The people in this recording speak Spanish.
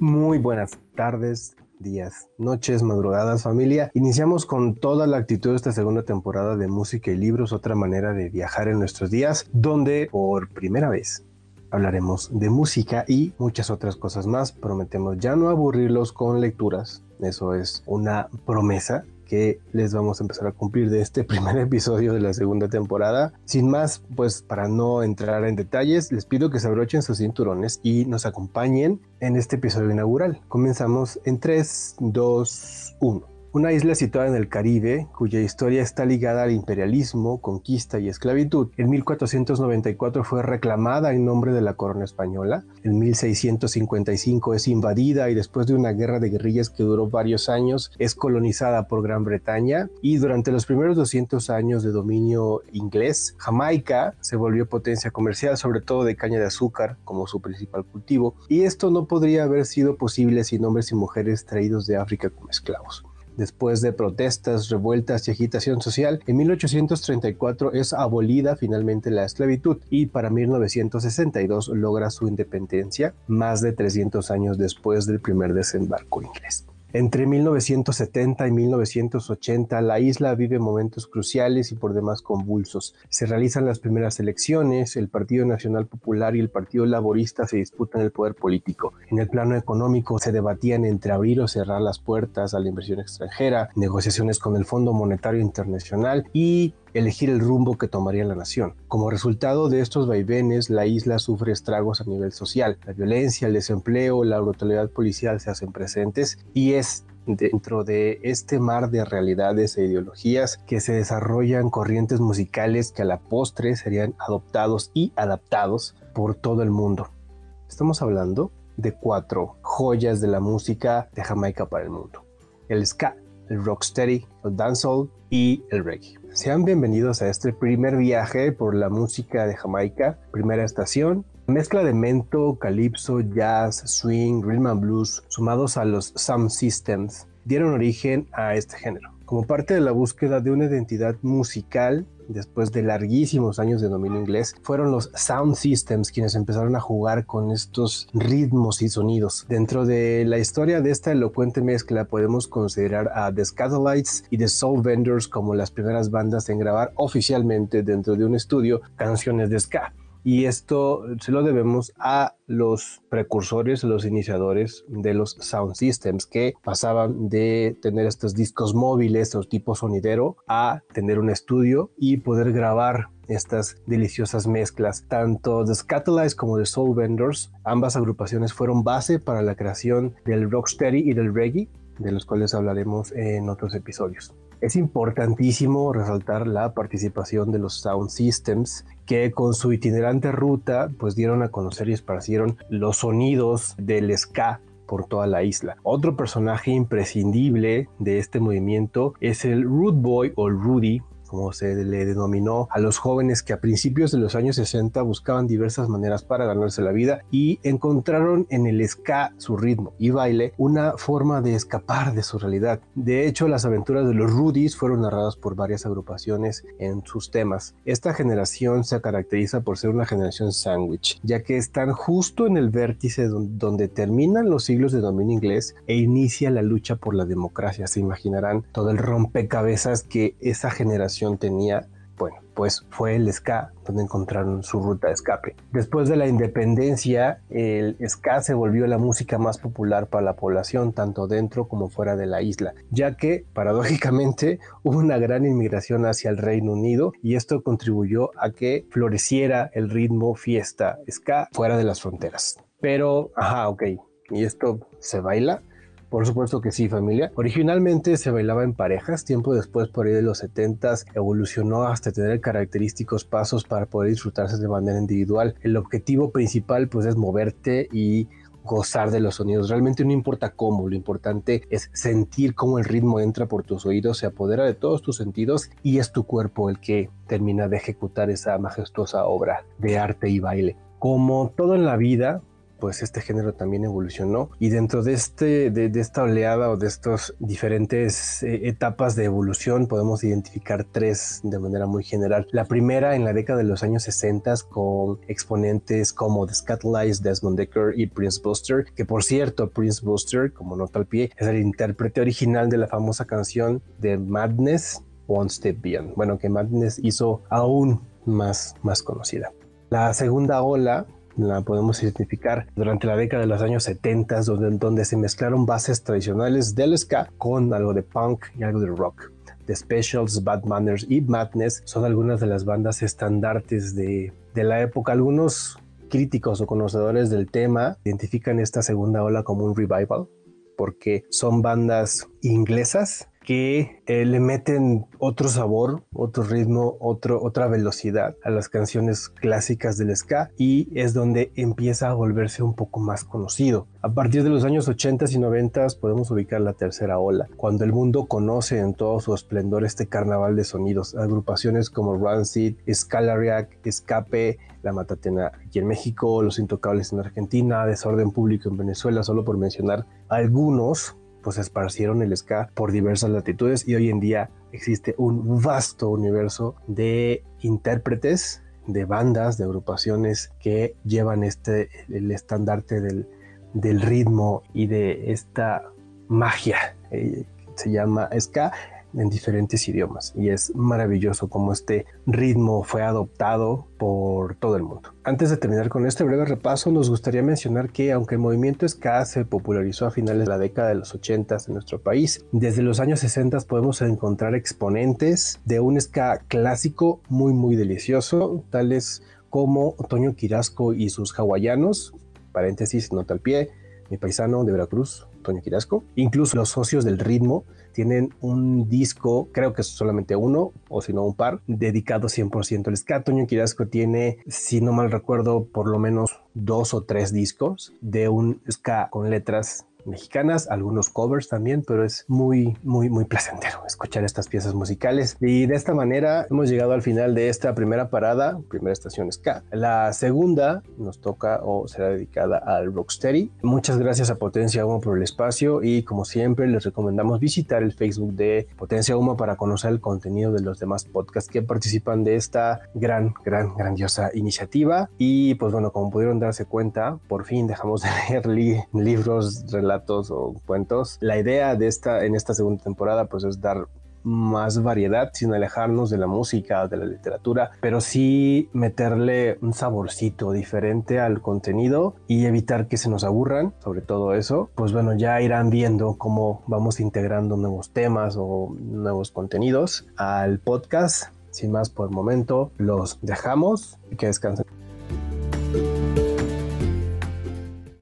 Muy buenas tardes, días, noches, madrugadas, familia. Iniciamos con toda la actitud de esta segunda temporada de música y libros, otra manera de viajar en nuestros días, donde por primera vez hablaremos de música y muchas otras cosas más. Prometemos ya no aburrirlos con lecturas, eso es una promesa que les vamos a empezar a cumplir de este primer episodio de la segunda temporada. Sin más, pues para no entrar en detalles, les pido que se abrochen sus cinturones y nos acompañen en este episodio inaugural. Comenzamos en 3, 2, 1 una isla situada en el Caribe, cuya historia está ligada al imperialismo, conquista y esclavitud. En 1494 fue reclamada en nombre de la corona española. En 1655 es invadida y después de una guerra de guerrillas que duró varios años es colonizada por Gran Bretaña. Y durante los primeros 200 años de dominio inglés, Jamaica se volvió potencia comercial, sobre todo de caña de azúcar como su principal cultivo. Y esto no podría haber sido posible sin hombres y mujeres traídos de África como esclavos. Después de protestas, revueltas y agitación social, en 1834 es abolida finalmente la esclavitud y para 1962 logra su independencia, más de 300 años después del primer desembarco inglés. Entre 1970 y 1980, la isla vive momentos cruciales y por demás convulsos. Se realizan las primeras elecciones, el Partido Nacional Popular y el Partido Laborista se disputan el poder político. En el plano económico se debatían entre abrir o cerrar las puertas a la inversión extranjera, negociaciones con el Fondo Monetario Internacional y elegir el rumbo que tomaría la nación. Como resultado de estos vaivenes, la isla sufre estragos a nivel social. La violencia, el desempleo, la brutalidad policial se hacen presentes y es dentro de este mar de realidades e ideologías que se desarrollan corrientes musicales que a la postre serían adoptados y adaptados por todo el mundo. Estamos hablando de cuatro joyas de la música de Jamaica para el mundo. El ska, el rocksteady, el dancehall y el reggae. Sean bienvenidos a este primer viaje por la música de Jamaica, primera estación. Mezcla de mento, calipso, jazz, swing, rhythm and blues, sumados a los sound systems, dieron origen a este género. Como parte de la búsqueda de una identidad musical después de larguísimos años de dominio inglés, fueron los Sound Systems quienes empezaron a jugar con estos ritmos y sonidos. Dentro de la historia de esta elocuente mezcla podemos considerar a The Scatolites y The Soul Vendors como las primeras bandas en grabar oficialmente dentro de un estudio canciones de ska y esto se lo debemos a los precursores, los iniciadores de los sound systems que pasaban de tener estos discos móviles o tipo sonidero a tener un estudio y poder grabar estas deliciosas mezclas. Tanto The Scatolites como The Soul Vendors, ambas agrupaciones fueron base para la creación del rocksteady y del reggae, de los cuales hablaremos en otros episodios. Es importantísimo resaltar la participación de los Sound Systems que con su itinerante ruta pues dieron a conocer y esparcieron los sonidos del ska por toda la isla. Otro personaje imprescindible de este movimiento es el Root Boy o Rudy, como se le denominó a los jóvenes que a principios de los años 60 buscaban diversas maneras para ganarse la vida y encontraron en el ska su ritmo y baile una forma de escapar de su realidad. De hecho, las aventuras de los Rudies fueron narradas por varias agrupaciones en sus temas. Esta generación se caracteriza por ser una generación sándwich, ya que están justo en el vértice donde terminan los siglos de dominio inglés e inicia la lucha por la democracia. Se imaginarán todo el rompecabezas que esa generación tenía, bueno, pues fue el ska donde encontraron su ruta de escape. Después de la independencia, el ska se volvió la música más popular para la población, tanto dentro como fuera de la isla, ya que paradójicamente hubo una gran inmigración hacia el Reino Unido y esto contribuyó a que floreciera el ritmo fiesta ska fuera de las fronteras. Pero, ajá, ok, ¿y esto se baila? Por supuesto que sí, familia. Originalmente se bailaba en parejas, tiempo después, por ahí de los 70 evolucionó hasta tener característicos pasos para poder disfrutarse de manera individual. El objetivo principal pues es moverte y gozar de los sonidos. Realmente no importa cómo, lo importante es sentir cómo el ritmo entra por tus oídos, se apodera de todos tus sentidos y es tu cuerpo el que termina de ejecutar esa majestuosa obra de arte y baile. Como todo en la vida, pues este género también evolucionó y dentro de, este, de, esta oleada o de estas diferentes eh, etapas de evolución podemos identificar tres de manera muy general. La primera en la década de los años 60 con exponentes como The Scatlies, Desmond Decker y Prince Buster, que por cierto Prince Buster, como nota al pie, es el intérprete original de la famosa canción de Madness One Step Beyond. Bueno, que Madness hizo aún más, más conocida. La segunda ola la podemos identificar durante la década de los años 70, donde, donde se mezclaron bases tradicionales del ska con algo de punk y algo de rock. The Specials, Bad Manners y Madness son algunas de las bandas estandartes de, de la época. Algunos críticos o conocedores del tema identifican esta segunda ola como un revival porque son bandas inglesas que eh, le meten otro sabor, otro ritmo, otra velocidad a las canciones clásicas del ska y es donde empieza a volverse un poco más conocido. A partir de los años 80 y 90 podemos ubicar la tercera ola, cuando el mundo conoce en todo su esplendor este carnaval de sonidos. Agrupaciones como Rancid, Scalariac, Escape, La Matatena aquí en México, Los Intocables en Argentina, Desorden Público en Venezuela, solo por mencionar algunos pues esparcieron el ska por diversas latitudes y hoy en día existe un vasto universo de intérpretes, de bandas, de agrupaciones que llevan este, el estandarte del, ritmo y de esta magia. Eh, se llama ska en diferentes idiomas y es maravilloso como este ritmo fue adoptado por todo el mundo. Antes de terminar con este breve repaso, nos gustaría mencionar que aunque el movimiento ska se popularizó a finales de la década de los 80 en nuestro país, desde los años 60 podemos encontrar exponentes de un ska clásico muy muy delicioso, tales como Otoño Quirasco y sus hawaianos, paréntesis, nota al pie, mi paisano de Veracruz, Toño Quirasco, incluso los socios del ritmo tienen un disco, creo que es solamente uno, o si no un par, dedicado 100% al ska. Toño Quirasco tiene, si no mal recuerdo, por lo menos dos o tres discos de un ska con letras mexicanas, algunos covers también, pero es muy, muy, muy placentero escuchar estas piezas musicales. Y de esta manera hemos llegado al final de esta primera parada, primera estación ska. La segunda nos toca o será dedicada al Rocksteady. Muchas gracias a Potencia Humo por el espacio y como siempre les recomendamos visitar el Facebook de Potencia Humo para conocer el contenido de los demás podcasts que participan de esta gran, gran, grandiosa iniciativa. Y pues bueno, como pudieron darse cuenta, por fin dejamos de leer libros, relatos o cuentos. La idea de esta, en esta segunda temporada, pues es dar más variedad sin alejarnos de la música, de la literatura, pero sí meterle un saborcito diferente al contenido y evitar que se nos aburran, sobre todo eso. Pues bueno, ya irán viendo cómo vamos integrando nuevos temas o nuevos contenidos al podcast. Sin más por el momento, los dejamos y que descansen.